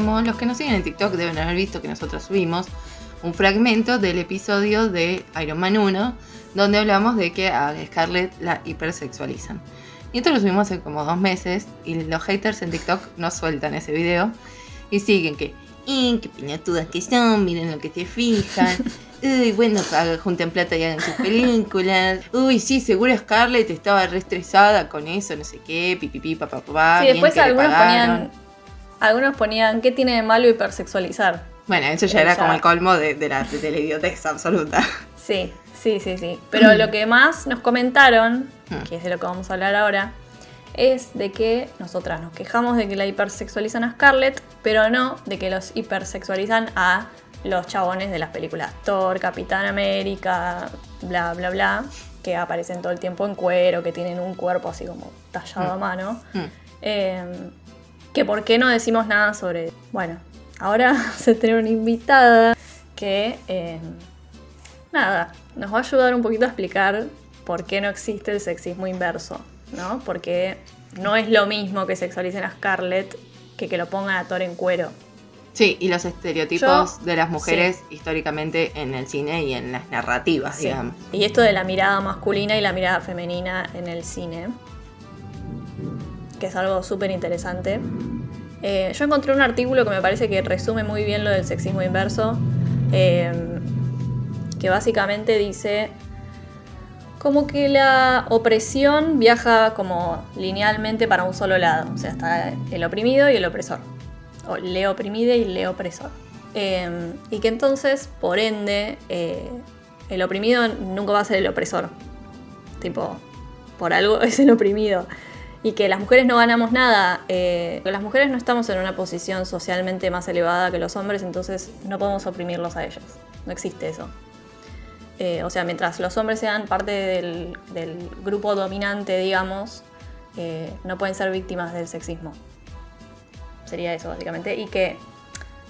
como los que nos siguen en TikTok deben haber visto que nosotros subimos un fragmento del episodio de Iron Man 1, donde hablamos de que a Scarlett la hipersexualizan. Y esto lo subimos hace como dos meses y los haters en TikTok no sueltan ese video y siguen que, ¡y qué piñatudas que son! Miren lo que se fijan. Uy, bueno, junten plata y hagan sus películas. Uy, sí, seguro Scarlett estaba restresada con eso, no sé qué, pipipi, papá, papá. Sí, después algunos ponían, algunos ponían, ¿qué tiene de malo hipersexualizar? Bueno, eso ya era como el colmo de, la, de la idiotez absoluta. Sí, sí, sí, sí. Pero lo que más nos comentaron, hmm. que es de lo que vamos a hablar ahora, es de que nosotras nos quejamos de que la hipersexualizan a Scarlett, pero no de que los hipersexualizan a los chabones de las películas Thor, Capitán América, bla, bla, bla, que aparecen todo el tiempo en cuero, que tienen un cuerpo así como tallado a mm. mano. Mm. Que por qué no decimos nada sobre... Bueno, ahora se tiene una invitada que... Em, nada, nos va a ayudar un poquito a explicar por qué no existe el sexismo inverso, ¿no? Porque no es lo mismo que sexualicen a Scarlett que que lo pongan a Thor en cuero. Sí, y los estereotipos de las mujeres históricamente en el cine y en las narrativas, digamos. Y esto de la mirada masculina y la mirada femenina en el cine, que es algo súper interesante. Eh, yo encontré un artículo que me parece que resume muy bien lo del sexismo inverso, eh, que básicamente dice como que la opresión viaja como linealmente para un solo lado, o sea, está el oprimido y el opresor o le oprimide y le opresor. Em, y que entonces, por ende, eh, el oprimido nunca va a ser el opresor. Tipo, por algo es el oprimido. Y que las mujeres no ganamos nada. Eh, las mujeres no estamos en una posición socialmente más elevada que los hombres, entonces no podemos oprimirlos a ellos. No existe eso. Eh, o sea, mientras los hombres sean parte del, grupo dominante, digamos, no pueden ser víctimas del sexismo. Sería eso, básicamente. Y que,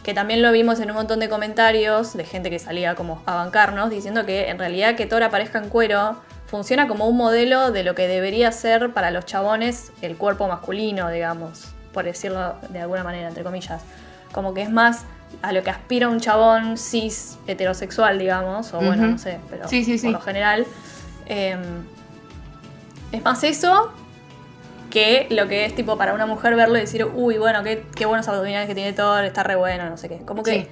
que también lo vimos en un montón de comentarios de gente que salía como a bancarnos, diciendo que en realidad que Thor aparezca en cuero funciona como un modelo de lo que debería ser para los chabones el cuerpo masculino, digamos, por decirlo de alguna manera, entre comillas. Como que es más a lo que aspira un chabón cis heterosexual, digamos, o bueno, no sé, pero por lo general. Em, es más eso que lo que es tipo para una mujer verlo y decir, uy, bueno, qué, qué buenos abdominales que tiene Thor, está re bueno, no sé qué. Como que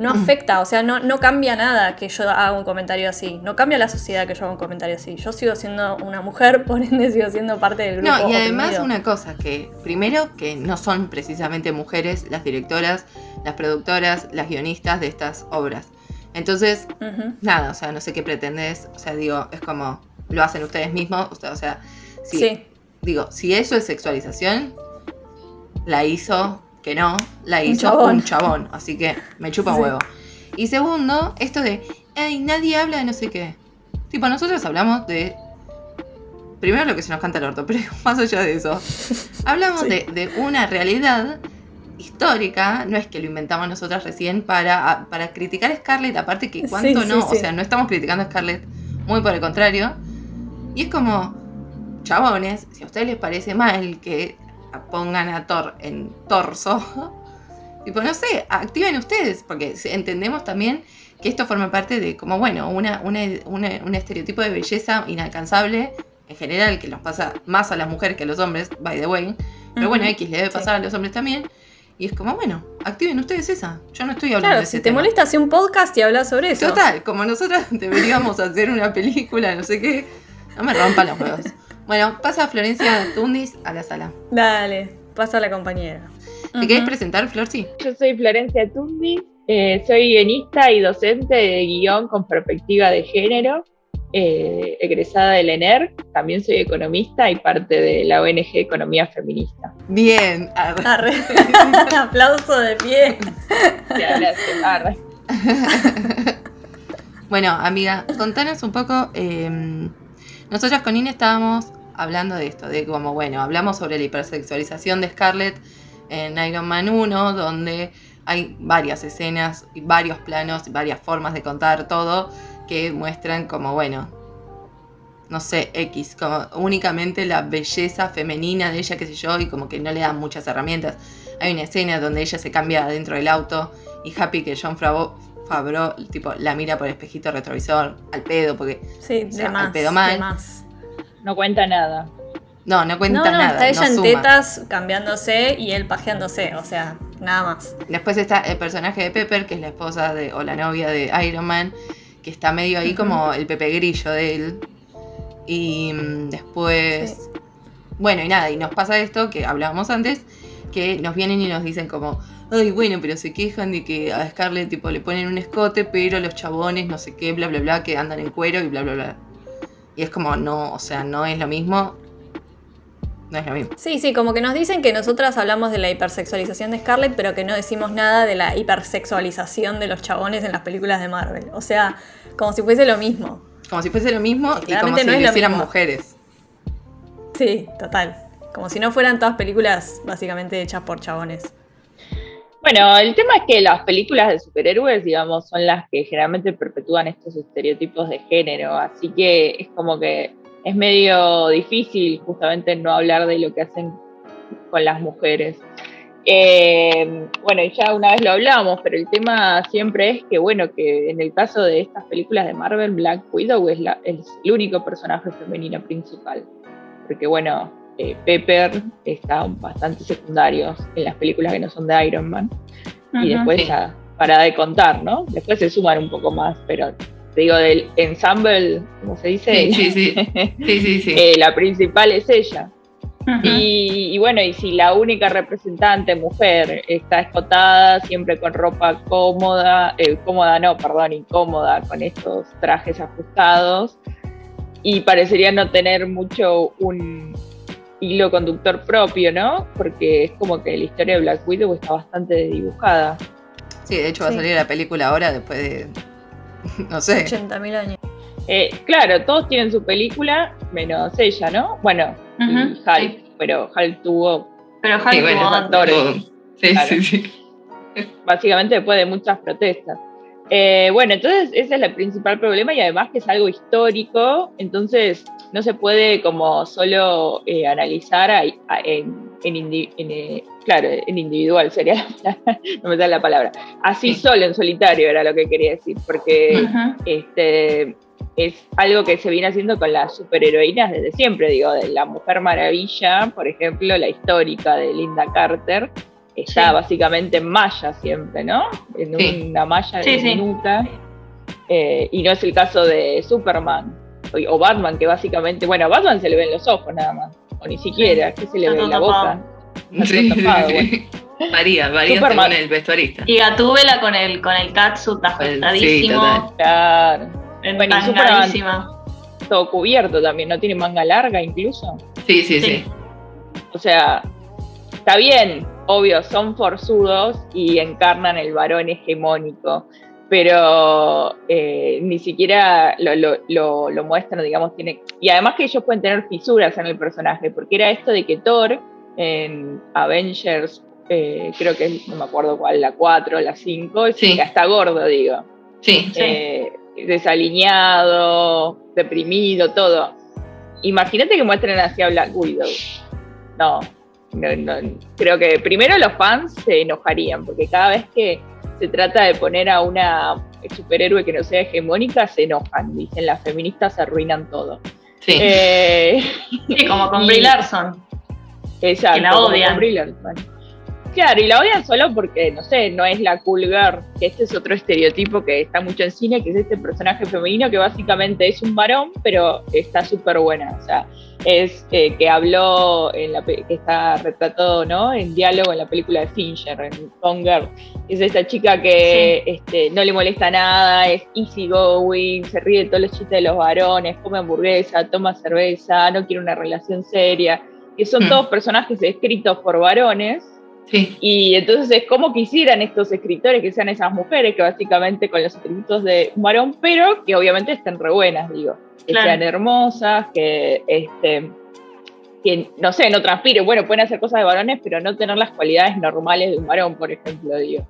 no afecta, o sea, no, no cambia nada que yo haga un comentario así. No cambia la sociedad que yo haga un comentario así. Yo sigo siendo una mujer, por ende sigo siendo parte del grupo. No, y además una cosa, que primero que no son precisamente mujeres las directoras, las productoras, las guionistas de estas obras. Entonces, nada, o sea, no sé qué pretendes, o sea, digo, es como, lo hacen ustedes mismos, o sea, sí digo, si eso es sexualización, la hizo, que no, la hizo un chabón. Así que me chupa huevo. Y segundo, esto de, ay, nadie habla de no sé qué. Tipo, nosotros hablamos de. Primero lo que se nos canta el orto, pero más allá de eso. Hablamos de, una realidad histórica, no es que lo inventamos nosotras recién para, para criticar a Scarlett, aparte que cuánto no, o sea, no estamos criticando a Scarlett, muy por el contrario. Y es como, chabones, si a ustedes les parece mal que pongan a Thor en torso, tipo, no sé, activen ustedes, porque entendemos también que esto forma parte de, como bueno, una, un estereotipo de belleza inalcanzable en general, que nos pasa más a las mujeres que a los hombres, by the way. Pero bueno, X le debe pasar a los hombres también. Y es como, bueno, activen ustedes esa. Yo no estoy hablando de ese si te molesta, hacer un podcast y hablar sobre eso. Total, como nosotras deberíamos hacer una película, no sé qué. No me rompan los huevos. Bueno, pasa Florencia Tundis a la sala. Dale, pasa a la compañera. ¿Te querés presentar, Flor? Sí. Yo soy Florencia Tundis, eh, soy guionista y docente de guion con perspectiva de género, eh, egresada del ENER, también soy economista y parte de la ONG Economía Feminista. Bien, arre. aplauso de pie. arre. bueno, amiga, contanos un poco. Em, nosotras con Ine estábamos hablando de esto, de como, bueno, hablamos sobre la hipersexualización de Scarlett en Iron Man 1, donde hay varias escenas, varios planos, varias formas de contar todo que muestran como, bueno, no sé, X, como únicamente la belleza femenina de ella, qué sé yo, y como que no le dan muchas herramientas. hay una escena donde ella se cambia dentro del auto y Happy que John Favreau, tipo, la mira por el espejito retrovisor al pedo, porque sí, de más, al pedo mal. No cuenta nada. No, no cuenta no, no, nada. Está ella en tetas cambiándose y él pajeándose, o sea, nada más. Después está el personaje de Pepper, que es la esposa de, o la novia de Iron Man, que está medio ahí como el Pepe Grillo de él. Y mm, después. Bueno, y nada, y nos pasa esto que hablábamos antes, que nos vienen y nos dicen como, ay, bueno, pero se quejan de que a Scarlett tipo le ponen un escote, pero los chabones no sé qué, bla, bla, bla, que andan en cuero y bla, bla, bla. Y es como, no, o sea, no es lo mismo. No es lo mismo. Sí, sí, como que nos dicen que nosotras hablamos de la hipersexualización de Scarlett, pero que no decimos nada de la hipersexualización de los chabones en las películas de Marvel. O sea, como si fuese lo mismo. Como si fuese lo mismo y, como si no hicieran mujeres. Sí, total. Como si no fueran todas películas básicamente hechas por chabones. Bueno, el tema es que las películas de superhéroes, digamos, son las que generalmente perpetúan estos estereotipos de género, así que es como que es medio difícil justamente no hablar de lo que hacen con las mujeres. Eh, bueno, ya una vez lo hablamos, pero el tema siempre es que, bueno, que en el caso de estas películas de Marvel, Black Widow es, la, es el único personaje femenino principal. Porque, bueno, eh, Pepper está bastante secundario en las películas que no son de Iron Man. y después ya, para de contar, ¿no? Después se suman un poco más, pero te digo, del ensemble, como se dice? Sí, sí, sí. Eh, la principal es ella. y, bueno, y si la única representante mujer está escotada, siempre con ropa cómoda, eh, cómoda no, perdón, incómoda, con estos trajes ajustados, y parecería no tener mucho un, hilo conductor propio, ¿no? Porque es como que la historia de Black Widow está bastante dibujada. Sí, de hecho va a salir la película ahora después de, no sé. 80.000 años. Eh, claro, todos tienen su película, menos ella, ¿no? Bueno, Hulk, pero Hulk tuvo... Pero Hulk tuvo actores. Sí, sí, sí. Básicamente después de muchas protestas. Eh, bueno, entonces ese es el principal problema y además que es algo histórico, entonces no se puede como solo eh, analizar en, eh, claro, en individual sería no me sale la palabra, así solo en solitario era lo que quería decir, porque este es algo que se viene haciendo con las superheroínas desde siempre, digo, de la Mujer Maravilla, por ejemplo, la histórica de Linda Carter, está básicamente en malla siempre, ¿no? En una malla diminuta. Eh, y no es el caso de Superman o, Batman, que básicamente, bueno, a Batman se le ven los ojos nada más, o ni siquiera, que se le ve la boca. Sí, Varía, varía según el vestuarista. Y Gatúbela con el, con el catsuit ajustadísimo. Sí, claro. Bueno, y Superman todo cubierto también, ¿no tiene manga larga incluso? sí, sí. sí. O sea, está bien, obvio, son forzudos y encarnan el varón hegemónico, pero eh, ni siquiera lo, muestran, digamos, tiene... Y además que ellos pueden tener fisuras en el personaje, porque era esto de que Thor en Avengers, eh, creo que no me acuerdo cuál, la 4 la 5, sí. está gordo, digo. Sí, eh, Desaliñado, deprimido, todo. Imagínate que muestren así a Black Widow. No, creo que primero los fans se enojarían, porque cada vez que se trata de poner a una superhéroe que no sea hegemónica, se enojan. Dicen, las feministas arruinan todo. Sí. Eh, como con Brie Larson. Exacto. Que la odian. Claro, y la odian solo porque, no sé, no es la cool girl, que este es otro estereotipo que está mucho en cine, que es este personaje femenino que básicamente es un varón, pero está súper buena. O sea, es eh, que habló, en la, que está retratado ¿no? en diálogo en la película de Fincher, en Gone Girl. Es esta chica que este, no le molesta nada, es easy going, se ríe de todos los chistes de los varones, come hamburguesa, toma cerveza, no quiere una relación seria. Que son mm. todos personajes escritos por varones y entonces es como quisieran estos escritores que sean esas mujeres, que básicamente con los atributos de un varón, pero que obviamente estén re buenas, digo. Que sean hermosas, que, este, que, no sé, no transpiren. Bueno, pueden hacer cosas de varones, pero no tener las cualidades normales de un varón, por ejemplo, digo.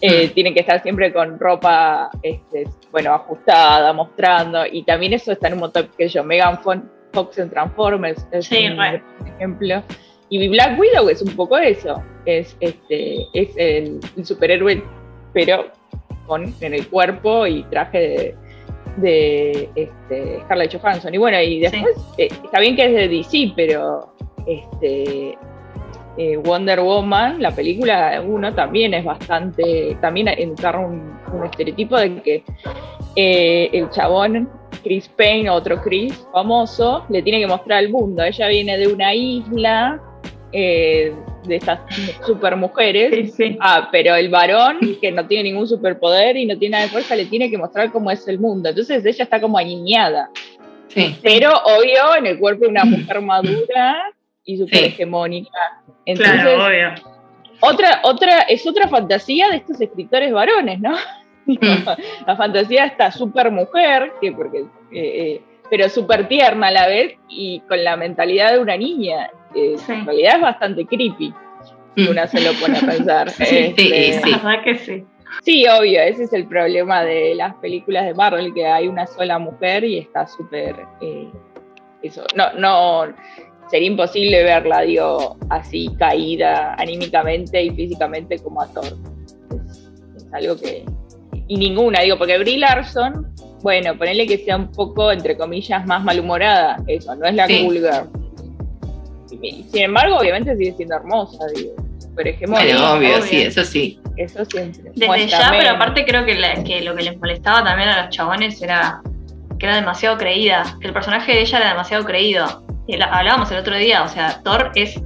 Eh, mm. Tienen que estar siempre con ropa, este, bueno, ajustada, mostrando. Y también eso está en un montón, que yo, Megan Fox en Transformers es un ejemplo Y Black Widow es un poco eso, es, este, es el, superhéroe, pero con en el cuerpo y traje de, este, Scarlett Johansson. Y bueno, y después eh, está bien que es de DC, pero este, eh, Wonder Woman, la película uno también es bastante, también encarna un, un estereotipo de que eh, el chabón Chris Payne, otro Chris famoso, le tiene que mostrar al mundo. Ella viene de una isla eh, de estas super mujeres, Ah, pero el varón, que no tiene ningún superpoder y no tiene nada de fuerza, le tiene que mostrar cómo es el mundo. Entonces ella está como aniñada. Pero obvio, en el cuerpo de una mujer madura y super hegemónica. Entonces, Otra, otra, es otra fantasía de estos escritores varones, ¿no? la fantasía está súper mujer, que porque, eh, eh, pero súper tierna a la vez y con la mentalidad de una niña. Eh, en realidad es bastante creepy si mm. una se lo pone a pensar. sí, este, sí, verdad que sí. Sí, obvio, ese es el problema de las películas de Marvel, que hay una sola mujer y está súper... eso, no, no, sería imposible verla, digo, así caída anímicamente y físicamente como actor. es algo que, y ninguna, digo, porque Brie Larson, bueno, ponele que sea un poco, entre comillas, más malhumorada, eso, no es la girl. Sin embargo, obviamente sigue siendo hermosa, digo. Pero bueno, obvio, sí, eso sí. Eso siempre. Desde ya, pero aparte creo que, que lo que les molestaba también a los chabones era que era demasiado creída, que el personaje de ella era demasiado creído. Y hablábamos el otro día, o sea, Thor es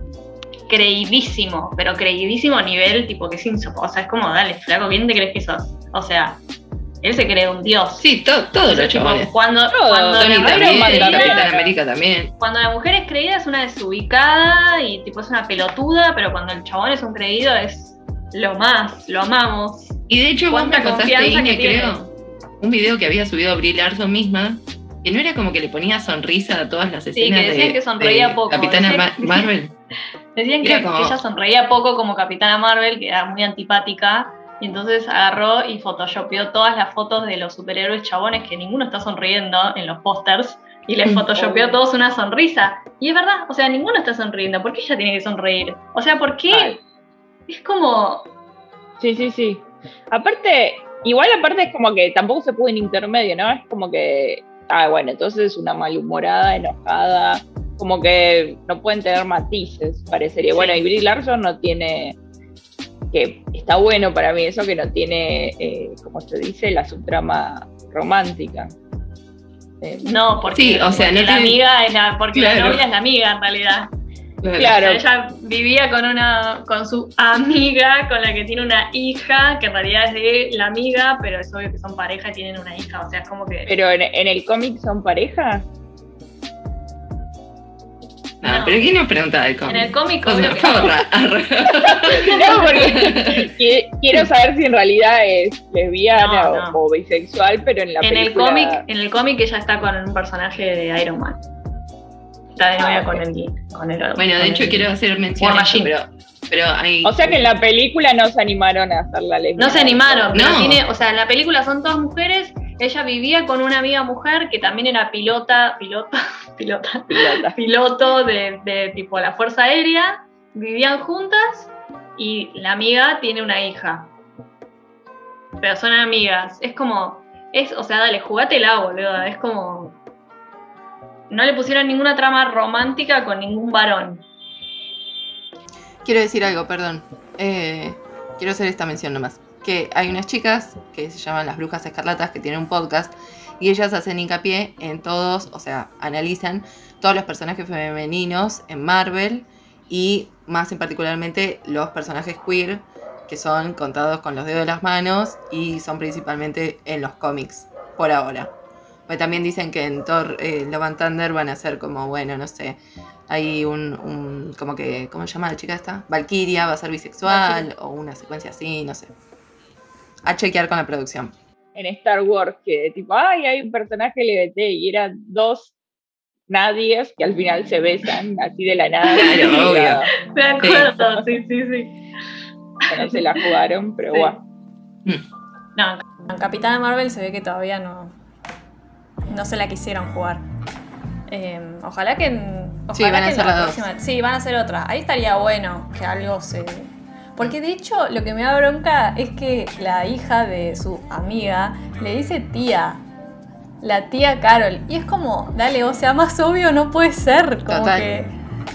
creidísimo, pero creidísimo a nivel tipo que es insoportable. O sea, es como, dale, flaco, ¿quién te crees que sos? O sea, él se cree un dios. Sí, todo, todo lo Cuando, cuando la mujer América también. Cuando la mujer es creída es una desubicada y tipo es una pelotuda, pero cuando el chabón es un creído es lo más, lo amamos. Y de hecho, vos me contaste, Ine, creo, un video que había subido Brie Larson misma, que no era como que le ponía sonrisa a todas las escenas sí, que decían que sonreía poco. Capitana Marvel. decían que, que, ella sonreía poco como Capitana Marvel, que era muy antipática, y entonces agarró y photoshopeó todas las fotos de los superhéroes chabones, que ninguno está sonriendo en los pósters, y les photoshopeó todos una sonrisa. Y es verdad, o sea, ninguno está sonriendo. ¿Por qué ella tiene que sonreír? O sea, ¿por qué? Es como. Sí, sí, sí. Aparte, igual aparte es como que tampoco se puede en intermedio, ¿no? Es como que. Ah, bueno, entonces es una malhumorada, enojada. Como que no pueden tener matices, parecería. Bueno, y Brie Larson no tiene que está bueno para mí eso que no tiene, eh, como se dice, la subtrama romántica. Eh, no, porque, o sea, la amiga es la, porque la novia es la amiga en realidad. Claro. ella vivía con una, con su amiga, con la que tiene una hija, que en realidad es de la amiga, pero es obvio que son pareja y tienen una hija. O sea, es como que. Pero en, en el cómic son pareja. Ah, pero ¿quién nos pregunta del cómic? En el cómic, o sea, no, porque quiero saber si en realidad es lesbiana O, bisexual, pero en la en película... El cómic, en el cómic ella está con un personaje de Iron Man. Está de novia ah, con, el, con el... Bueno, de hecho quiero hacer mención pero, pero hay... O sea que en la película no se animaron a hacer la lesbiana. No se animaron, no. Tiene, o sea, en la película son todas mujeres ella vivía con una amiga mujer que también era pilota, pilota, pilota, piloto de, tipo la Fuerza Aérea. Vivían juntas y la amiga tiene una hija. Pero son amigas. Es como, es, o sea, dale, jugátela, boludo. Es como. No le pusieron ninguna trama romántica con ningún varón. Quiero decir algo, perdón. Eh, quiero hacer esta mención nomás que hay unas chicas que se llaman las Brujas Escarlatas que tienen un podcast y ellas hacen hincapié en todos, o sea, analizan todos los personajes femeninos en Marvel y más en particularmente los personajes queer que son contados con los dedos de las manos y son principalmente en los cómics por ahora. Pues también dicen que en Thor eh, Love and Thunder van a ser como, bueno, no sé, hay un, como que, ¿cómo se llama la chica esta? Valkyria va a ser bisexual o una secuencia así, no sé a chequear con la producción. En Star Wars, que tipo, ay, hay un personaje LGBT y eran dos nadies que al final se besan así de la nada. Claro, obvio. De acuerdo, sí, sí, sí. No se la jugaron, pero bueno. Mm. No, en Capitana Marvel se ve que todavía no, no se la quisieron jugar. Em, ojalá que en Ojalá Sí, van a que hacer la la dos. próxima- Sí, van a hacer otra. Ahí estaría bueno que algo se. Porque de hecho, lo que me da bronca es que la hija de su amiga le dice tía. La tía Carol. Y es como, dale, o sea, más obvio no puede ser. Como Total. que.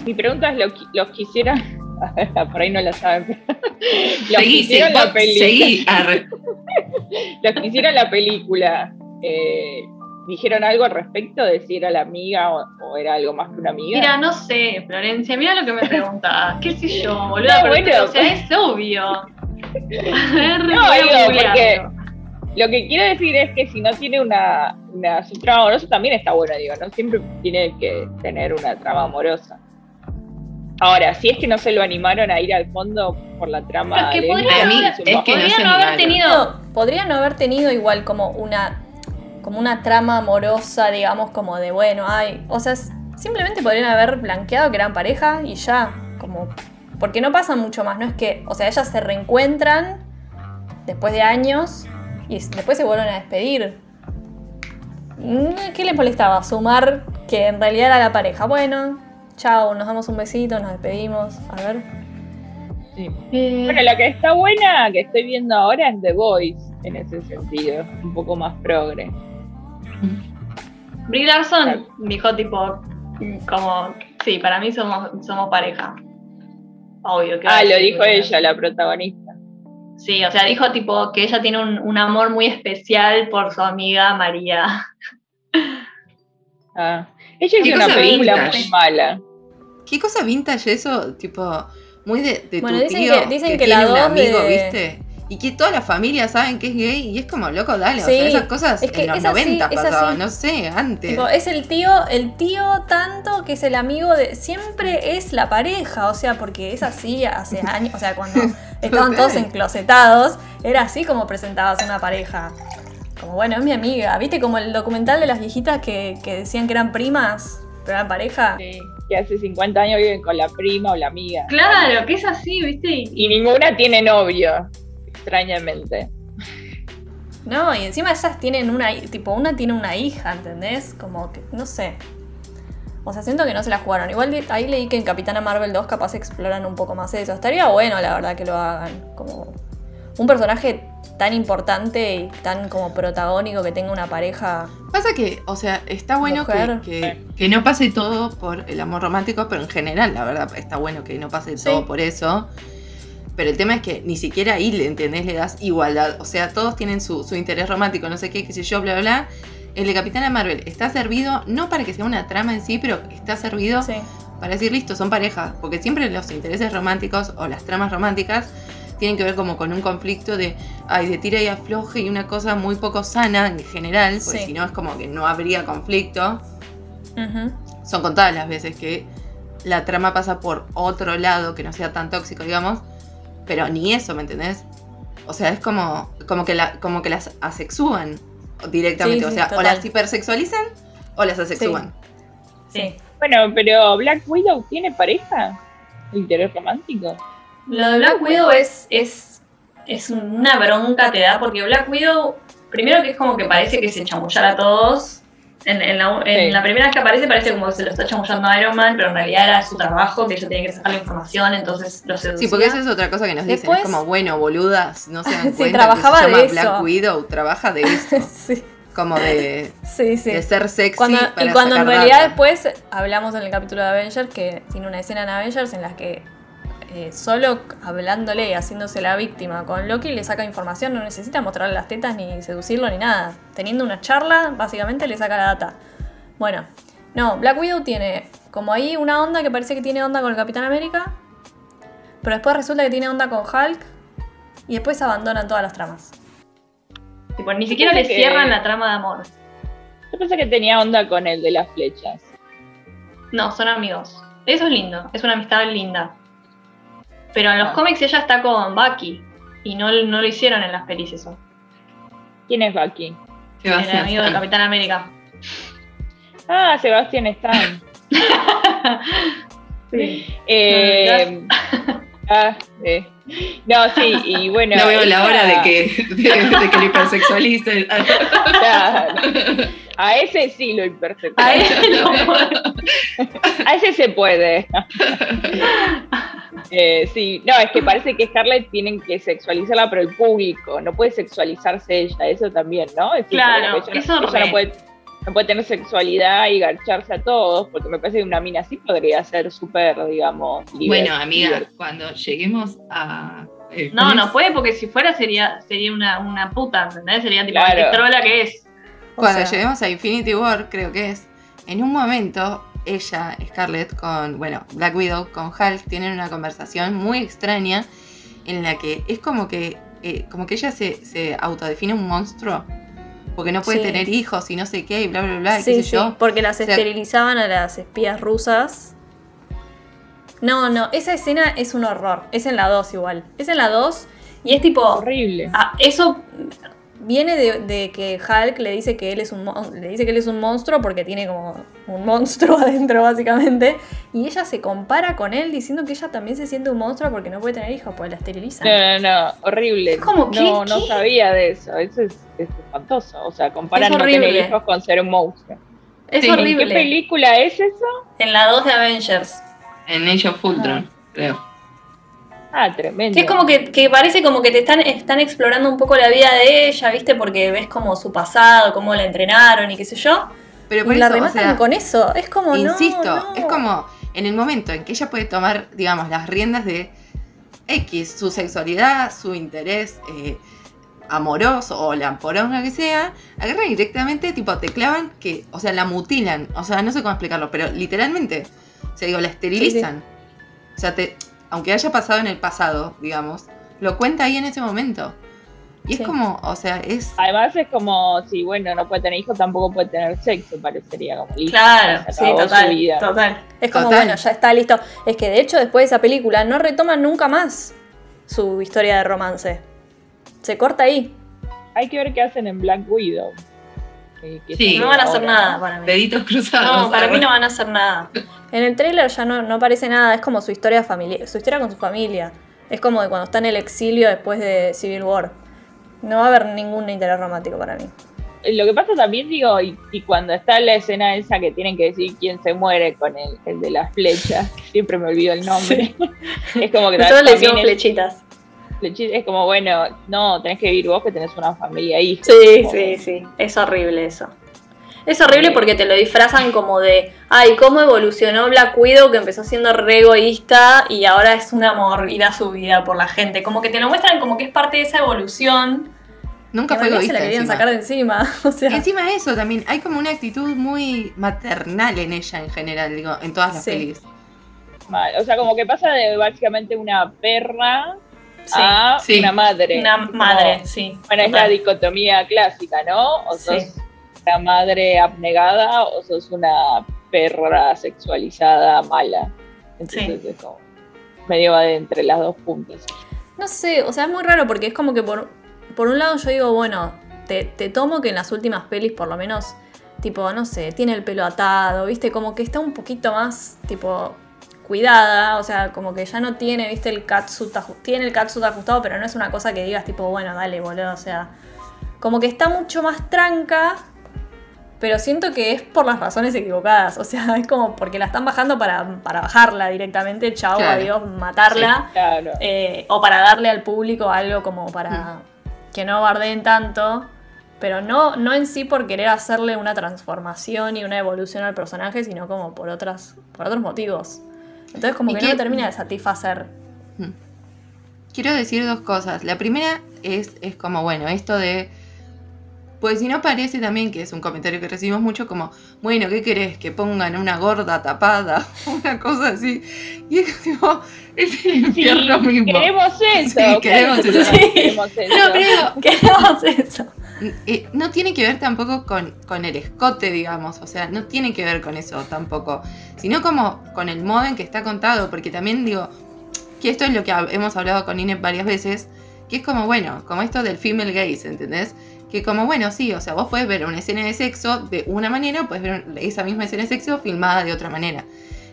Mi pregunta es, ¿lo, qui- ¿los quisieron? Por ahí no la saben. ¿Los Seguí, quisieron seguí, la película? seguí. Los que hicieron la película, eh, ¿dijeron algo al respecto de si era la amiga o, o era algo más que una amiga? Mira, no sé, Florencia, mira lo que me preguntas. ¿Qué sé yo, boluda? No, bueno, o sea, es obvio. A ver, No, digo, porque lo que quiero decir es que si no tiene una, una su trama amorosa también está bueno, digo, no siempre tiene que tener una trama amorosa. Ahora, si es que no se lo animaron a ir al fondo por la trama Pero es que podría es que no Podría se no haber animaron. tenido. No, podría no haber tenido igual como una. Como una trama amorosa, digamos, como de bueno, ay. O sea, simplemente podrían haber blanqueado que eran pareja y ya. Como. Porque no pasa mucho más, no es que. O sea, ellas se reencuentran después de años y después se vuelven a despedir. Mm, ¿Qué les molestaba? Sumar que en realidad era la pareja. Bueno, chao, nos damos un besito, nos despedimos. A ver. Sí. Eh, Bueno, la que está buena que estoy viendo ahora es The Voice, en ese sentido, un poco más progre. Brie Larson dijo tipo como sí, para mí somos, somos pareja. Obvio que Ah, lo dijo ella, la protagonista. Sí, o sea, dijo tipo que ella tiene un, un amor muy especial por su amiga María. Ah. Ella hizo Qué una cosa película vintage. muy mala. ¿Qué cosa vintage eso? Tipo, muy de, de Bueno, tu dicen tío que- dicen que tiene la un amigo, de- ¿viste? Y que toda la familia saben que es gay y es como, loco, dale. o Sí, sea, esas cosas es que en los es así, 90 es pasaban, así. no sé, antes. Tipo, es el tío, el tío tanto que es el amigo de. Siempre es la pareja, o sea, porque es así hace años. O sea, cuando estaban todos enclosetados, era así como presentabas una pareja. Como, bueno, es mi amiga. ¿Viste como el documental de las viejitas que, que decían que eran primas, pero eran pareja? Sí, que hace 50 años viven con la prima o la amiga. Claro, que es así, ¿viste? Y, Y ninguna tiene novio, extrañamente. No, y encima esas tienen una, tipo, una tiene una hija, ¿entendés? Como que, no sé. O sea, siento que no se la jugaron. Igual de- ahí leí que en Capitana Marvel 2 capaz exploran un poco más eso. Estaría bueno, la verdad, que lo hagan. Como un personaje tan importante y tan como protagónico que tenga una pareja. Pasa que, o sea, está bueno que, que, que no pase todo por el amor romántico, pero en general, la verdad, está bueno que no pase Sí. todo por eso. Pero el tema es que ni siquiera ahí, ¿le entendés? Le das igualdad. O sea, todos tienen su, su interés romántico, no sé qué, qué sé yo, bla, bla, bla. El de Capitana Marvel está servido, no para que sea una trama en sí, pero está servido Sí. para decir, listo, son pareja. Porque siempre los intereses románticos o las tramas románticas tienen que ver como con un conflicto de, ay, de tira y afloje y una cosa muy poco sana en general, porque Sí. si no es como que no habría conflicto. Ujú. Son contadas las veces que la trama pasa por otro lado que no sea tan tóxico, digamos, pero ni eso, ¿me entendés? O sea, es como, como, que, la, como que las asexúan directamente, Sí, o sí, sea, o las hipersexualizan o las asexúan. Sí. Bueno, pero Black Widow tiene pareja. ¿Interés romántico? Lo de Black Widow es, es, es una bronca te da, porque Black Widow, primero que es como que parece que se chamullara a todos. En, en la, en Sí. la primera vez que aparece parece como que se lo está chamullando a Iron Man, pero en realidad era su trabajo, que ella tenía que sacar la información, entonces lo seducía. Sí, porque esa es otra cosa que nos dicen. Después- Es como, bueno, boludas, no se dan Sí, cuenta trabajaba que se de llama eso. Black Widow, trabaja de eso. sí, como de, sí. sí. de ser sexy. Cuando- y cuando en realidad data. después hablamos en el capítulo de Avengers que tiene una escena en Avengers en la que eh, solo hablándole y haciéndose la víctima con Loki le saca información, no necesita mostrarle las tetas ni seducirlo ni nada. Teniendo una charla, básicamente le saca la data. Bueno, no, Black Widow tiene como ahí una onda que parece que tiene onda con el Capitán América, pero después resulta que tiene onda con Hulk y después abandonan todas las tramas. Tipo, ni siquiera le que- cierran la trama de amor. Yo pensé que tenía onda con el de las flechas. No, son amigos. Eso es lindo, es una amistad linda. Pero en los Ah. cómics ella está con Bucky. Y no, no lo hicieron en las pelis eso. ¿Quién es Bucky? El Sebastián amigo de. Capitán América. Ah, Sebastián Stan. Sí. Eh, Ah, eh. No, sí, y bueno. No veo la hora de que, de, que lo hipersexualicen. A ese sí lo hipersexualizan. A ese, a ese se puede. Eh, sí, no, es que parece que Scarlett tienen que sexualizarla, pero el público, no puede sexualizarse ella, eso también, ¿no? claro, eso, no, no puede no puede tener sexualidad y garcharse a todos, porque me parece que una mina así podría ser súper, digamos, Bueno, amiga, cuando lleguemos a... Eh, no, no puede, porque si fuera sería, sería una, una puta, ¿entendés? Sería tipo la trola que es. Cuando lleguemos a Infinity War, creo que es, en un momento, ella, Scarlett, con, bueno, Black Widow, con Hulk, tienen una conversación muy extraña en la que es como que, eh, como que ella se, se autodefine un monstruo porque no puede tener hijos y no sé qué, y bla, bla, bla, qué sé yo. Porque las esterilizaban a las espías rusas. No, no, esa escena es un horror. Es en la 2 igual. Es en la 2 y es tipo. Horrible. Ah, eso viene de, que Hulk le dice que él es un le dice que él es un monstruo porque tiene como un monstruo adentro básicamente y ella se compara con él diciendo que ella también se siente un monstruo porque no puede tener hijos porque la esterilizan. No, no, no, horrible. Es como que no, no sabía de eso, eso es, espantoso, o sea, comparan no tener hijos con ser un monstruo. Es horrible. ¿En qué película es eso? En la 2 de Avengers. En Age of Ultron, creo. Ah, tremendo. Que es como que, parece como que te están, están explorando un poco la vida de ella, ¿viste? Porque ves como su pasado, cómo la entrenaron y qué sé yo. Pero por y la rematan con eso. Es como, Insisto, es como en el momento en que ella puede tomar, digamos, las riendas de X, su sexualidad, su interés eh, amoroso o la poronga que sea, agarran directamente, tipo, te clavan que, o sea, la mutilan. O sea, no sé cómo explicarlo, pero literalmente, o sea, digo, la esterilizan. O sea, te, aunque haya pasado en el pasado, digamos, lo cuenta ahí en ese momento. Y es como, o sea, es. Además, es como, si bueno, no puede tener hijos, tampoco puede tener sexo, parecería como. claro, sí, total, total. Es como, bueno, ya está listo. Es que de hecho, después de esa película, no retoman nunca más su historia de romance. Se corta ahí. Hay que ver qué hacen en Black Widow. Sí, no van a hacer nada para mí. Deditos cruzados. No, para mí no van a hacer nada. En el tráiler ya no, no aparece nada, es como su historia familiar, su historia con su familia. Es como de cuando está en el exilio después de Civil War. No va a haber ningún interés romántico para mí. Lo que pasa también, digo, y, cuando está la escena esa que tienen que decir quién se muere con el, el de las flechas, siempre me olvido el nombre. es como que Nosotros le decimos flechitas. Es como, bueno, no, tenés que vivir vos que tenés una familia ahí. Sí, sí, sí. Es horrible eso. Es horrible porque te lo disfrazan como de, ay, cómo evolucionó Black Widow que empezó siendo re egoísta y ahora es un amor y da su vida por la gente. Como que te lo muestran como que es parte de esa evolución. Nunca fue egoísta. Se la querían sacar de encima. O sea. Encima de eso también, hay como una actitud muy maternal en ella en general, digo, en todas las pelis. O sea, como que pasa de básicamente una perra a una madre. Una madre, sí. Bueno, es la dicotomía clásica, ¿no? O sos madre abnegada o sos una perra sexualizada mala. Entonces es como medio va de entre las dos puntas. No sé, o sea, es muy raro porque es como que por, por un lado yo digo, bueno, te, te tomo que en las últimas pelis por lo menos, tipo, no sé, tiene el pelo atado, viste, como que está un poquito más, tipo, cuidada, o sea, como que ya no tiene, viste, el catsuit, tiene el catsuit ajustado, pero no es una cosa que digas, tipo, bueno, dale, boludo, o sea, como que está mucho más tranca pero siento que es por las razones equivocadas. O sea, es como porque la están bajando para, bajarla directamente, chao, adiós, matarla. Eh, o para darle al público algo como para mm. que no bardeen tanto. Pero no, no en sí por querer hacerle una transformación y una evolución al personaje, sino como por otras, por otros motivos. Entonces como que no termina de satisfacer. Mm. Quiero decir dos cosas. La primera es, es como, bueno, esto de pues si no parece también que es un comentario que recibimos mucho como, bueno, ¿qué querés? Que pongan una gorda tapada, una cosa así. Y es como, es el infierno mismo. Queremos eso. Sí, queremos, eso. queremos eso. No, pero queremos eso. Eh, no tiene que ver tampoco con, con el escote, digamos, o sea, no tiene que ver con eso tampoco, sino como con el modo en que está contado, porque también digo, que esto es lo que hemos hablado con Inés varias veces, que es como, bueno, como esto del female gaze, ¿entendés? que como, bueno, sí, o sea, vos puedes ver una escena de sexo de una manera, puedes ver esa misma escena de sexo filmada de otra manera.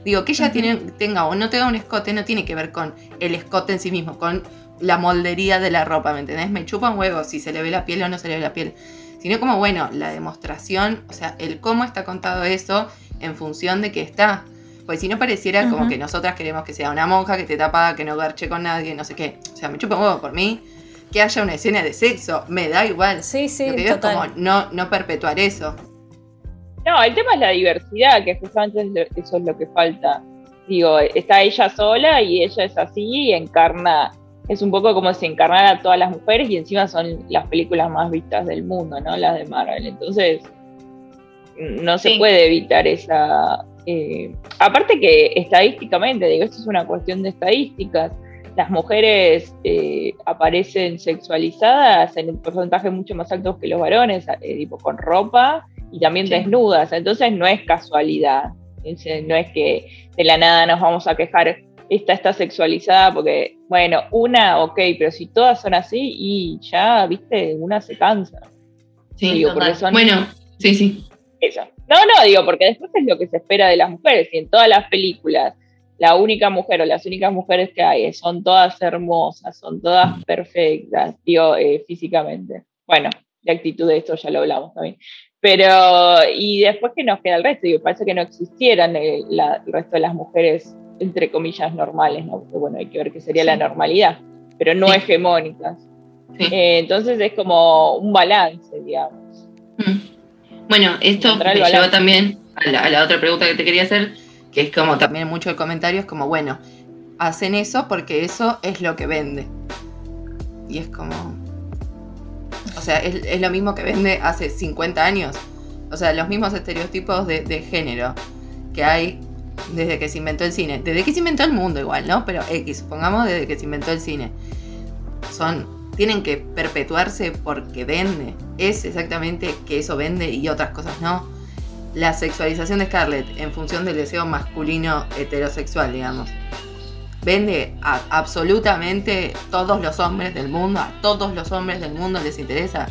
Digo, que ella tiene, tenga o no tenga un escote no tiene que ver con el escote en sí mismo, con la moldería de la ropa, ¿me entendés? Me chupa un huevo si se le ve la piel o no se le ve la piel. Sino como, bueno, la demostración, o sea, el cómo está contado eso en función de que está. Pues si no pareciera como que nosotras queremos que sea una monja que te tapada, que no garche con nadie, no sé qué. O sea, me chupa un huevo por mí que haya una escena de sexo, me da igual. Sí, sí, Lo que digo es como no, no perpetuar eso. No, el tema es la diversidad, que justamente eso es lo que falta. Digo, está ella sola y ella es así y encarna, es un poco como si encarnara a todas las mujeres y encima son las películas más vistas del mundo, ¿no? Las de Marvel. Entonces, no se puede evitar esa... Eh, aparte que estadísticamente, digo, esto es una cuestión de estadísticas, las mujeres eh, aparecen sexualizadas en un porcentaje mucho más alto que los varones, eh, tipo con ropa y también desnudas. Entonces no es casualidad. No es que de la nada nos vamos a quejar, esta está sexualizada porque, bueno, una, ok, pero si todas son así y ya, viste, una se cansa. Sí, digo, porque son... bueno, sí, sí. Eso. No, no, digo, porque después es lo que se espera de las mujeres y en todas las películas la única mujer o las únicas mujeres que hay son todas hermosas, son todas perfectas, digo, eh, físicamente. Bueno, de actitud de esto ya lo hablamos también. Pero, y después que nos queda el resto, digo, parece que no existieran el, resto de las mujeres, entre comillas, normales, ¿no? Porque bueno, hay que ver qué sería la normalidad, pero no hegemónicas. Eh, entonces es como un balance, digamos. Mm. Bueno, esto me lleva también a la otra pregunta que te quería hacer que es como también mucho el comentario, es como, bueno, hacen eso porque eso es lo que vende. Y es como... O sea, es, lo mismo que vende hace 50 años. O sea, los mismos estereotipos de, género que hay desde que se inventó el cine. Desde que se inventó el mundo igual, ¿no? Pero X, supongamos desde que se inventó el cine. Son, tienen que perpetuarse porque vende. Es exactamente que eso vende y otras cosas no la sexualización de Scarlett en función del deseo masculino heterosexual, digamos. Vende a absolutamente todos los hombres del mundo, a todos los hombres del mundo les interesa,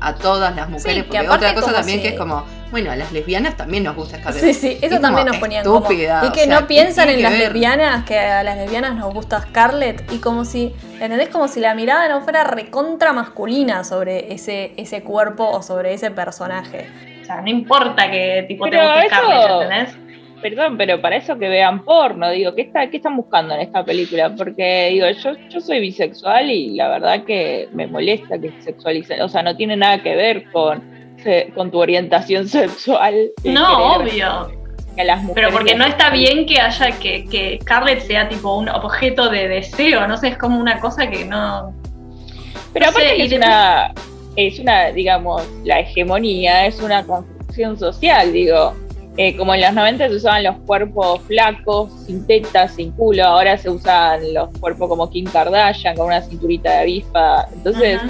a todas las mujeres. porque otra cosa también que es como, bueno, a las lesbianas también nos gusta Scarlett. Sí, sí, eso también nos ponían como. Y que no piensan en las lesbianas, que a las lesbianas nos gusta Scarlett, y como si, ¿entendés? Como si la mirada no fuera recontra masculina sobre ese, ese cuerpo o sobre ese personaje sea, no importa que tipo te guste eso, ¿entendés? Perdón, pero para eso que vean porno, digo, ¿qué, está, ¿qué están buscando en esta película? Porque digo, yo, yo soy bisexual y la verdad que me molesta que sexualicen, o sea, no tiene nada que ver con, con tu orientación sexual. No, obvio. pero porque no está bien que haya que, que Scarlett sea tipo un objeto de deseo, no sé, es como una cosa que no. Pero aparte es una es una, digamos, la hegemonía es una construcción social, digo. Eh, como en los 90 se usaban los cuerpos flacos, sin tetas, sin culo, ahora se usan los cuerpos como Kim Kardashian, con una cinturita de avispa. Entonces,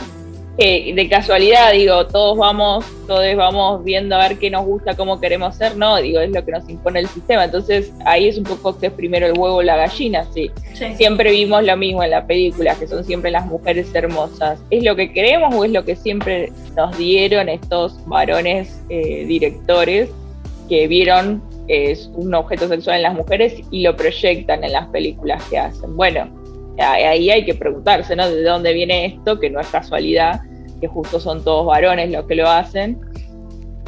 de casualidad, digo, todos vamos, todos vamos viendo a ver qué nos gusta, cómo queremos ser, no, digo, es lo que nos impone el sistema. Entonces, ahí es un poco que es primero el huevo o la gallina, sí. Siempre vimos lo mismo en la película, que son siempre las mujeres hermosas. ¿Es lo que queremos o es lo que siempre nos dieron estos varones eh, directores que vieron es un objeto sexual en las mujeres y lo proyectan en las películas que hacen? Bueno, ahí hay que preguntarse, ¿no? ¿De dónde viene esto? Que no es casualidad, que justo son todos varones los que lo hacen.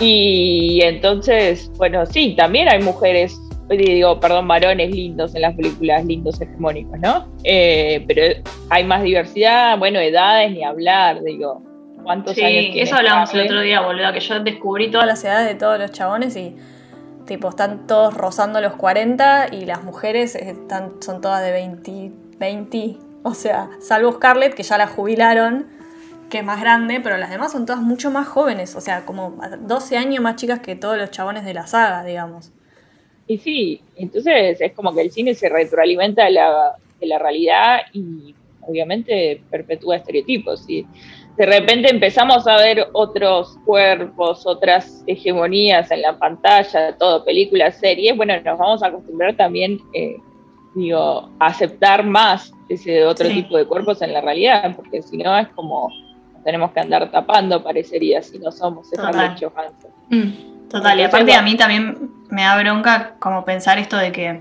Y entonces, bueno, sí, también hay mujeres, digo, perdón, varones lindos en las películas, lindos hegemónicos, ¿no? Eh, pero hay más diversidad, bueno, edades ni hablar, digo. ¿Cuántos sí, años eso hablamos el otro día, boludo, que yo descubrí todas las edades de todos los chabones y tipo están todos rozando los 40 y las mujeres están, son todas de 20 20, o sea, salvo Scarlett, que ya la jubilaron, que es más grande, pero las demás son todas mucho más jóvenes, o sea, como 12 años más chicas que todos los chabones de la saga, digamos. Y sí, entonces es como que el cine se retroalimenta de la, de la realidad y obviamente perpetúa estereotipos. Y de repente empezamos a ver otros cuerpos, otras hegemonías en la pantalla, todo, películas, series, bueno, nos vamos a acostumbrar también eh, digo, aceptar más ese otro tipo de cuerpos en la realidad, porque si no es como tenemos que andar tapando, parecería, si no somos esa mm, Total, y aparte a mí también me da bronca como pensar esto de que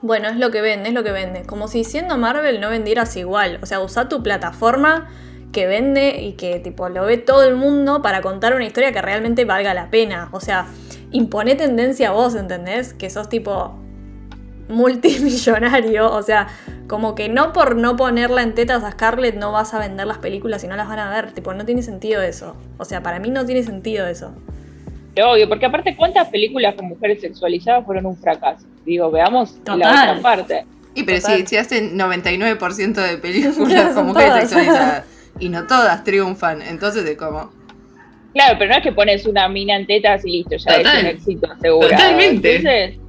Bueno, es lo que vende, es lo que vende. Como si siendo Marvel no vendieras igual. O sea, usa tu plataforma que vende y que tipo lo ve todo el mundo para contar una historia que realmente valga la pena. O sea, impone tendencia a vos, ¿entendés? Que sos tipo multimillonario. O sea, como que no por no ponerla en tetas a Scarlett no vas a vender las películas y no las van a ver. Tipo, no tiene sentido eso. O sea, para mí no tiene sentido eso. Obvio, porque aparte, ¿cuántas películas con mujeres sexualizadas fueron un fracaso? Digo, veamos la otra parte. Y pero si, si, hacen 99% de películas con mujeres sexualizadas y no todas triunfan, entonces es como... Claro, pero no es que pones una mina en tetas y listo, ya es un éxito seguro. Totalmente. Entonces,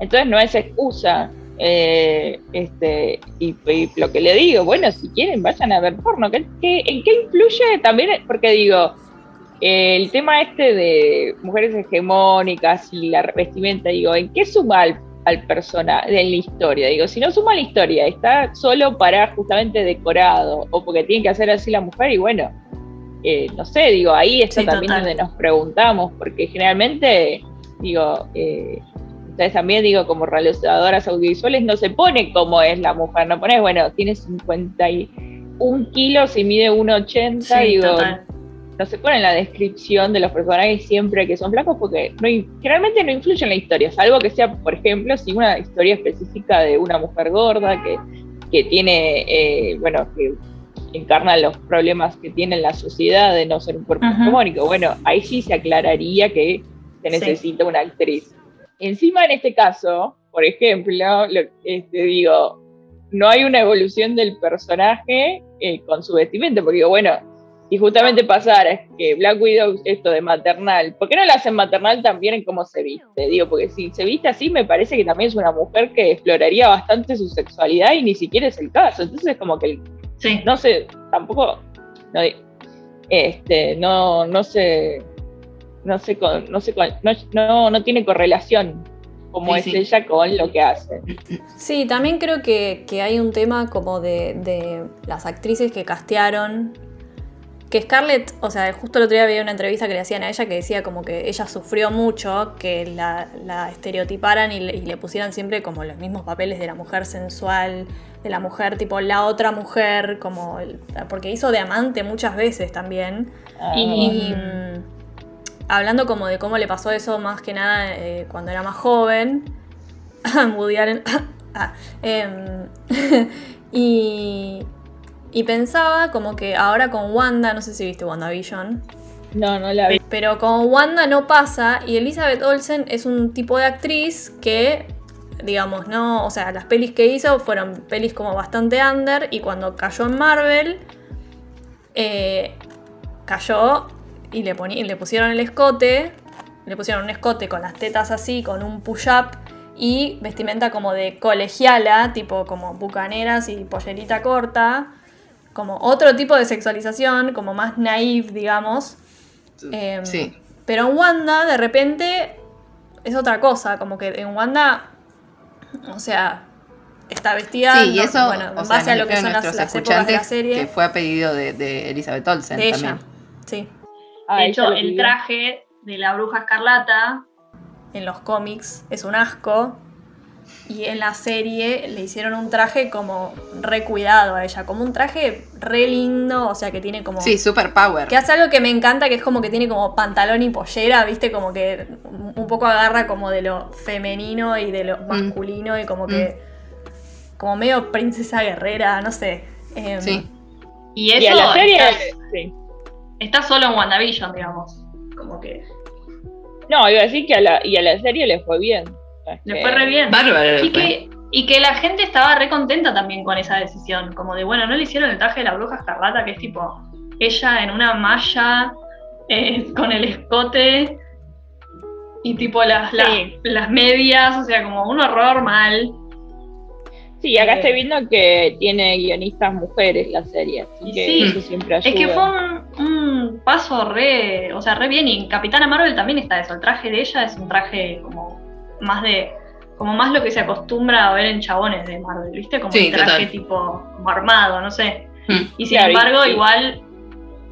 entonces no es excusa. Eh, este y, lo que le digo, bueno, si quieren vayan a ver porno. ¿Qué, en qué influye también? Porque digo, el tema este de mujeres hegemónicas y la vestimenta, digo, ¿en qué suma al, al personaje de la historia? Digo, si no suma la historia, está solo para justamente decorado o porque tiene que hacer así la mujer y bueno, eh, no sé, digo, ahí está también donde nos preguntamos, porque generalmente, digo, eh, ustedes también, digo, como realizadoras audiovisuales, no se pone como es la mujer, no pones, bueno, tiene 51 kilos y mide 1,80, digo, no se pone en la descripción de los personajes siempre que son flacos porque no, generalmente no influye en la historia, salvo que sea, por ejemplo, si una historia específica de una mujer gorda que, que tiene, eh, bueno, que encarna los problemas que tiene la sociedad de no ser un cuerpo hegemónico. Bueno, ahí sí se aclararía que se necesita una actriz. Encima, en este caso, por ejemplo, lo, este, digo, no hay una evolución del personaje eh, con su vestimenta, porque digo, bueno, si justamente pasara que Black Widow, esto de maternal, ¿por qué no la hacen maternal también en cómo se viste? Digo, porque si se viste así, me parece que también es una mujer que exploraría bastante su sexualidad y ni siquiera es el caso. Entonces, es como que, sí. no sé, tampoco, no, este, no, no sé, no sé, no, sé no, no, tiene correlación como es ella con lo que hace. Sí, también creo que, hay un tema como de, de, las actrices que castearon que Scarlett, o sea, justo el otro día había una entrevista que le hacían a ella que decía como que ella sufrió mucho que la, estereotiparan y le, pusieran siempre como los mismos papeles de la mujer sensual, de la mujer tipo la otra mujer, como porque hizo de amante muchas veces también. Ah. Y, hablando como de cómo le pasó eso más que nada eh, cuando era más joven, Woody ah, em, y y pensaba como que ahora con Wanda, no sé si viste WandaVision. No, no la vi. Pero con Wanda no pasa y Elizabeth Olsen es un tipo de actriz que, digamos, no, o sea, las pelis que hizo fueron pelis como bastante under y cuando cayó en Marvel, eh, cayó y le, le pusieron el escote, le pusieron un escote con las tetas así, con un push-up y vestimenta como de colegiala, tipo como bucaneras y pollerita corta como otro tipo de sexualización, como más naive, digamos. Em, sí. Pero en Wanda, de repente, es otra cosa, como que en Wanda, o sea, está vestida, sí, y eso, bueno, en base a lo que son las, las épocas de la serie. Que fue a pedido de, Elizabeth Olsen de también. sí. Ah, de hecho, el traje de la bruja escarlata en los cómics es un asco. Y en la serie le hicieron un traje como re cuidado a ella, como un traje re lindo, o sea que tiene como... Sí, super power. Que hace algo que me encanta, que es como que tiene como pantalón y pollera, viste, como que un poco agarra como de lo femenino y de lo mm. masculino y como que... Mm. Como medio princesa guerrera, no sé. Em, sí. Y eso la serie, está, solo en WandaVision, digamos. Como que... No, iba a decir que a la, y a la serie le fue bien. Le fue re bien. Y que, y que la gente estaba re contenta también con esa decisión. Como de, bueno, no le hicieron el traje de la bruja escarlata, que es tipo ella en una malla eh, con el escote y tipo las, las, medias, o sea, como un horror mal. Sí, acá eh, estoy viendo que tiene guionistas mujeres la serie, así que sí, eso siempre ayuda. Es que fue un, paso re, o sea, re bien, y en Capitana Marvel también está eso, el traje de ella es un traje como más de como más lo que se acostumbra a ver en chabones de Marvel, ¿viste? Como un traje tipo como armado, no sé. Hmm. Y sin embargo, igual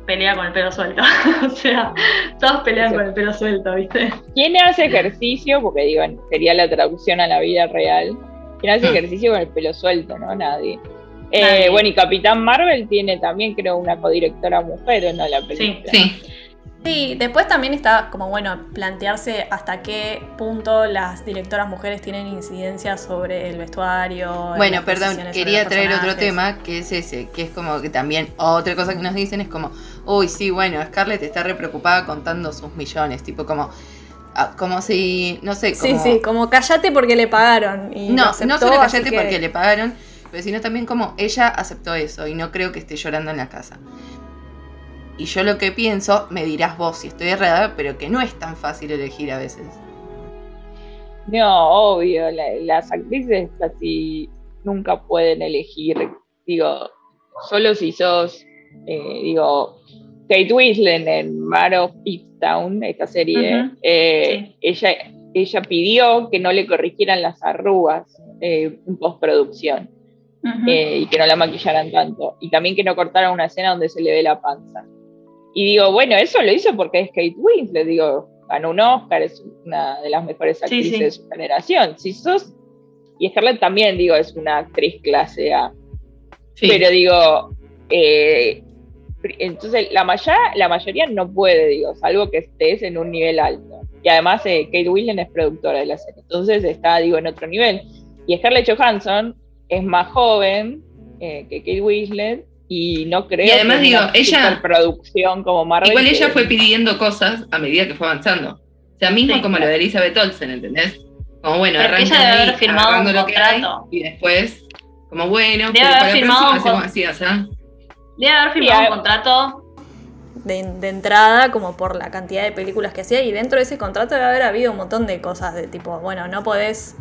pelea con el pelo suelto. o sea, todos pelean con el pelo suelto, ¿viste? ¿Quién hace ejercicio? Porque digo, sería la traducción a la vida real. ¿Quién hace ejercicio con el pelo suelto, no? Nadie. Eh, bueno, y Capitán Marvel tiene también, creo, una codirectora mujer, ¿no? La película. Sí, sí. Sí, después también está como bueno plantearse hasta qué punto las directoras mujeres tienen incidencia sobre el vestuario. Bueno, perdón, quería traer otro tema que es ese, que es como que también otra cosa que nos dicen es como, uy, sí, bueno, Scarlett está re preocupada contando sus millones, tipo como como si, no sé, como... Sí, sí, como callate porque le pagaron. Y no, no solo callate porque le pagaron, pero sino también como ella aceptó eso y no creo que esté llorando en la casa. Y yo lo que pienso, me dirás vos si estoy errada, pero que no es tan fácil elegir a veces. No, obvio, las actrices casi nunca pueden elegir, digo, solo si sos, eh, digo, Kate Winslet en Mar of Town, esta serie, eh, ella, ella pidió que no le corrigieran las arrugas eh, en postproducción y que no la maquillaran tanto, y también que no cortaran una escena donde se le ve la panza. Y digo, bueno, eso lo hizo porque es Kate Winslet, digo, ganó un Oscar, es una de las mejores actrices de su generación. Si sos, y Scarlett también, digo, es una actriz clase A. Pero digo, eh, entonces la, la mayoría no puede, digo, salvo que estés en un nivel alto. Y además eh, Kate Winslet es productora de la serie, entonces está, digo, en otro nivel. Y Scarlett Johansson es más joven eh, que Kate Winslet y no creo y además digo ella producción como Marvel igual ella fue pidiendo cosas a medida que fue avanzando o sea mismo como lo de Elizabeth Olsen ¿entendés? como bueno Pero ella debe haber firmado un contrato y después como bueno debe haber firmado un debe haber firmado un contrato de, de, entrada como por la cantidad de películas que hacía y dentro de ese contrato debe haber habido un montón de cosas de tipo bueno no podés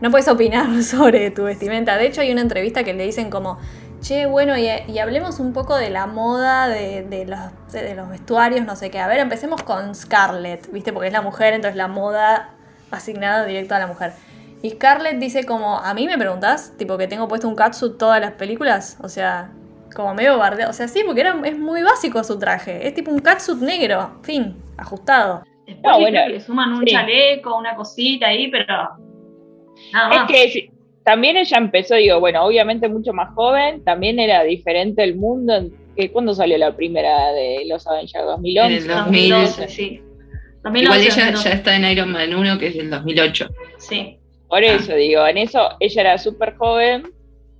no puedes opinar sobre tu vestimenta de hecho hay una entrevista que le dicen como Che, bueno, y, hablemos un poco de la moda, de, los, de, los, vestuarios, no sé qué. A ver, empecemos con Scarlett, ¿viste? Porque es la mujer, entonces la moda asignada directo a la mujer. Y Scarlett dice como, a mí me preguntas, tipo que tengo puesto un catsuit todas las películas, o sea, como medio bardeo. O sea, sí, porque era, es muy básico su traje. Es tipo un catsuit negro, fin, ajustado. Después bueno, le suman un chaleco, una cosita ahí, pero nada más. Es que también ella empezó, digo, bueno, obviamente mucho más joven, también era diferente el mundo. ¿Cuándo salió la primera de los Avengers? ¿2011? En el 2011, sí. Igual ella ya está en Iron Man 1, que es del 2008. Sí. Por eso, digo, en eso ella era súper joven.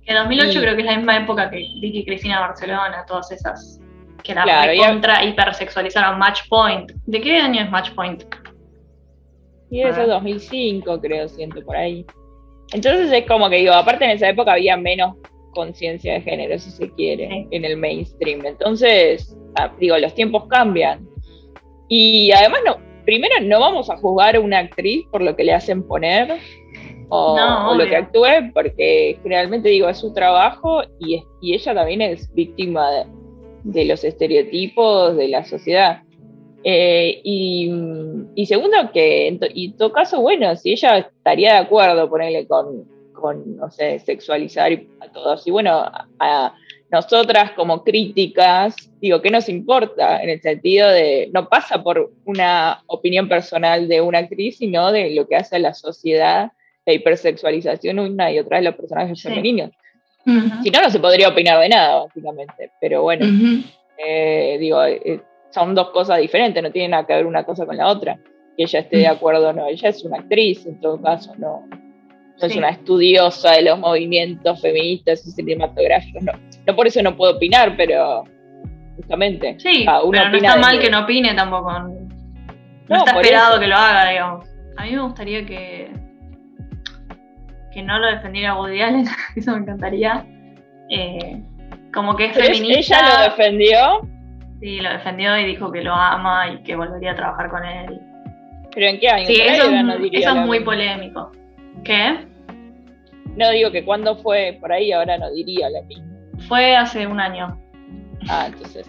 En 2008 creo que es la misma época que Vicky Cristina Barcelona, todas esas que la claro, contra hipersexualizaron Match Point. ¿De qué año es Match Point? Sí, es de 2005, creo, siento, por ahí. Entonces es como que digo, aparte en esa época había menos conciencia de género, si se quiere, en el mainstream. Entonces, ah, digo, los tiempos cambian. Y además, no, primero no vamos a juzgar a una actriz por lo que le hacen poner o, lo que actúe, porque generalmente digo, es su trabajo y, y ella también es víctima de, de los estereotipos de la sociedad. Eh, y, segundo, que en, todo caso, bueno, si ella estaría de acuerdo, ponerle con, con, no sé, sexualizar a todos. Y bueno, a, nosotras como críticas, digo, ¿qué nos importa? En el sentido de, no pasa por una opinión personal de una actriz, sino de lo que hace la sociedad, la hipersexualización una y otra de los personajes femeninos. Si no, no se podría opinar de nada, básicamente. Pero bueno, eh, digo, eh, son dos cosas diferentes, no tienen nada que ver una cosa con la otra. Que ella esté de acuerdo o no. Ella es una actriz, en todo caso, no, no es una estudiosa de los movimientos feministas y cinematográficos. No, no por eso no puedo opinar, pero justamente. Sí, uno pero no está mal que... no opine tampoco. No, está esperado que lo haga, digamos. A mí me gustaría que que no lo defendiera Woody Allen, eso me encantaría. Eh, como que es feminista. ¿Ella lo defendió? Sí, lo defendió y dijo que lo ama y que volvería a trabajar con él. ¿Pero en qué año? Sí, eso, es, muy polémico. ¿Qué? No digo que cuando fue por ahí, ahora no diría la misma. Fue hace un año. Ah, entonces.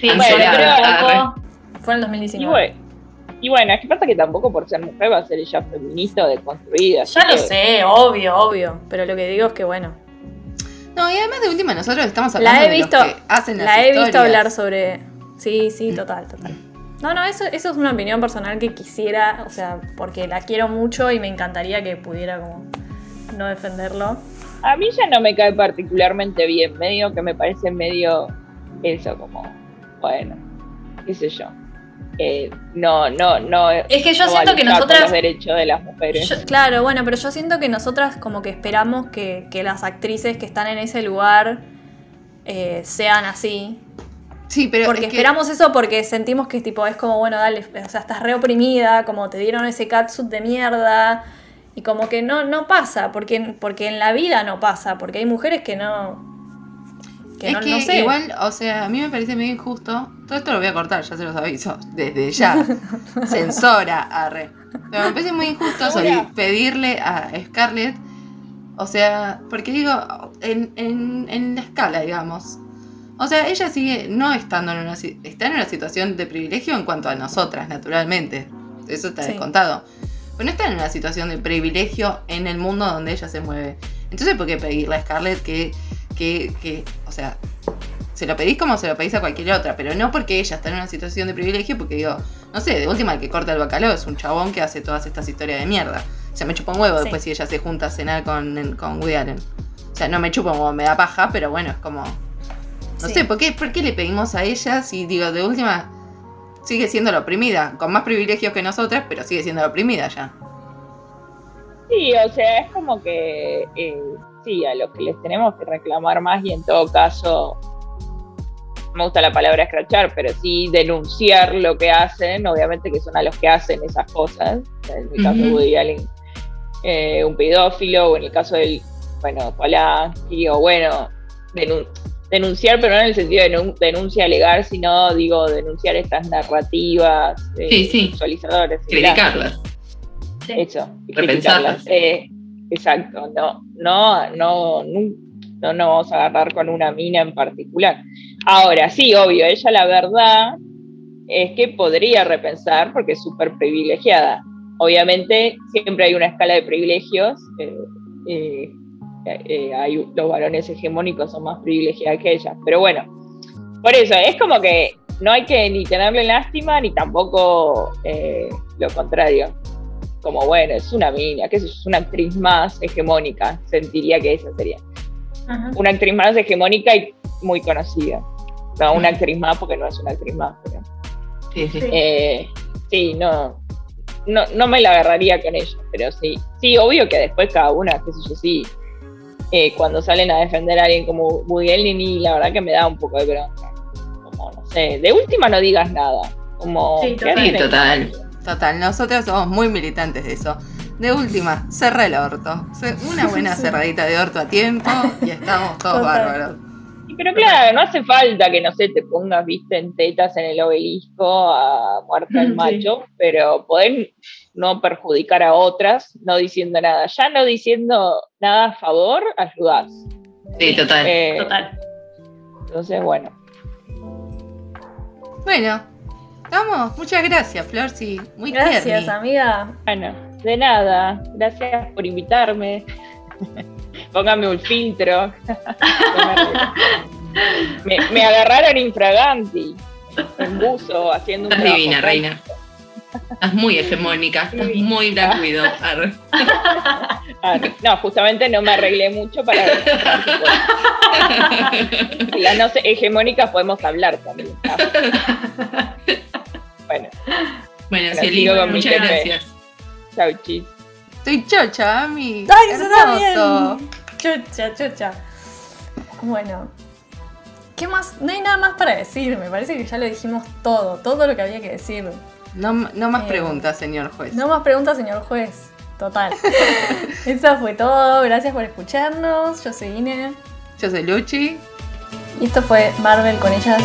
sí, bueno, pero fue en el 2019. Y bueno, es que pasa que tampoco por ser mujer va a ser ella feminista o deconstruida. Ya lo sé, obvio, obvio. Pero lo que digo es que bueno, no, y además de última, nosotros estamos hablando la he visto, de los que hacen las La he visto hablar sobre. Sí, sí, total, total. No, no, eso, eso es una opinión personal que quisiera, o sea, porque la quiero mucho y me encantaría que pudiera como no defenderlo. A mí ya no me cae particularmente bien, medio que me parece medio eso, como, bueno, qué sé yo. Eh, no, no, no. Es que yo siento que nosotras. Los derechos de las mujeres. claro, bueno, pero yo siento que nosotras, como que esperamos que, que las actrices que están en ese lugar eh, sean así. Sí, pero. Porque esperamos eso porque sentimos que tipo, es como, bueno, dale, o sea, estás reoprimida, como te dieron ese catsuit de mierda. Y como que no, no pasa, porque, porque en la vida no pasa, porque hay mujeres que no. Que es que igual, o sea, a mí me parece medio injusto. Todo esto lo voy a cortar, ya se los aviso. Desde ya. Censora, arre. Pero me parece muy injusto pedirle a Scarlett. O sea, porque digo, en, en, en la escala, digamos. O sea, ella sigue no estando en una, está en una situación de privilegio en cuanto a nosotras, naturalmente. Eso está descontado. Pero no está en una situación de privilegio en el mundo donde ella se mueve. Entonces, ¿por qué pedirle a Scarlett que, que, que, o sea, se lo pedís como se lo pedís a cualquier otra, pero no porque ella está en una situación de privilegio, porque digo, no sé, de última el que corta el bacalao es un chabón que hace todas estas historias de mierda. O sea, me chupa un huevo después si ella se junta a cenar con, con Woody Allen. O sea, no me chupa como me da paja, pero bueno, es como. No sé, ¿por qué, ¿por qué le pedimos a ella si, digo, de última sigue siendo la oprimida, con más privilegios que nosotras, pero sigue siendo la oprimida ya. Sí, o sea, es como que eh, sí, a los que les tenemos que reclamar más y en todo caso, me gusta la palabra escrachar, pero sí denunciar lo que hacen, obviamente que son a los que hacen esas cosas, en el caso de Woody Allen, eh, un pedófilo, o en el caso del, bueno, Polanski, o bueno, denunciar, pero no en el sentido de denuncia legal, sino digo denunciar estas narrativas eh, sí, sí. visualizadoras. Criticarlas. Eso, criticarlas. Eh, exacto, no, no, no, no, no vamos a agarrar con una mina en particular. Ahora, sí, obvio, ella la verdad es que podría repensar porque es súper privilegiada. Obviamente siempre hay una escala de privilegios. Eh, eh eh, los varones hegemónicos son más privilegiados que ellas. Pero bueno, por eso, es como que no hay que ni tenerle lástima ni tampoco lo contrario. Como bueno, es una mina, que es una actriz más hegemónica, sentiría que esa sería. Una actriz más hegemónica y muy conocida. No, una actriz más porque no es una actriz más. Pero... Sí, sí. Eh, sí, no, no, no me la agarraría con ella, pero sí. Sí, obvio que después cada una, qué sé yo, sí, eh, cuando salen a defender a alguien como Woody Allen y la verdad que me da un poco de bronca. Como, no sé, de última no digas nada. Como, sí, total. total. Nosotros somos muy militantes de eso. De última, cerra el orto. Una buena cerradita de orto a tiempo y estamos todos bárbaros. Pero claro, no hace falta que, no sé, te pongas, viste, en tetas en el obelisco a muerta el macho, pero podés no perjudicar a otras, no diciendo nada. Ya no diciendo nada a favor, ayudás. Sí, total. Eh, total. Entonces, bueno. Bueno, vamos. Muchas gracias, Flor. Sí, muy Gracias, amiga. Bueno, de nada. Gracias por invitarme. Póngame un filtro. me, agarraron infraganti en buzo haciendo un Estás divina, reina. Estás muy hegemónica, estás muy Black Widow. Ah, no, justamente no me arreglé mucho para las no hegemónicas podemos hablar también. Bueno. Bueno, Cielito, muchas gracias. Chau, chis. Estoy chocha, Ami. Ay, Hermoso. Chocha, chocha. Bueno. ¿Qué más? No hay nada más para decir. Me parece que ya lo dijimos todo. Todo lo que había que decir. No, no más eh, preguntas, señor juez. No más preguntas, señor juez. Total. Eso fue todo. Gracias por escucharnos. Yo soy Ine. Yo soy Luchi. Y esto fue Marvel con ellas.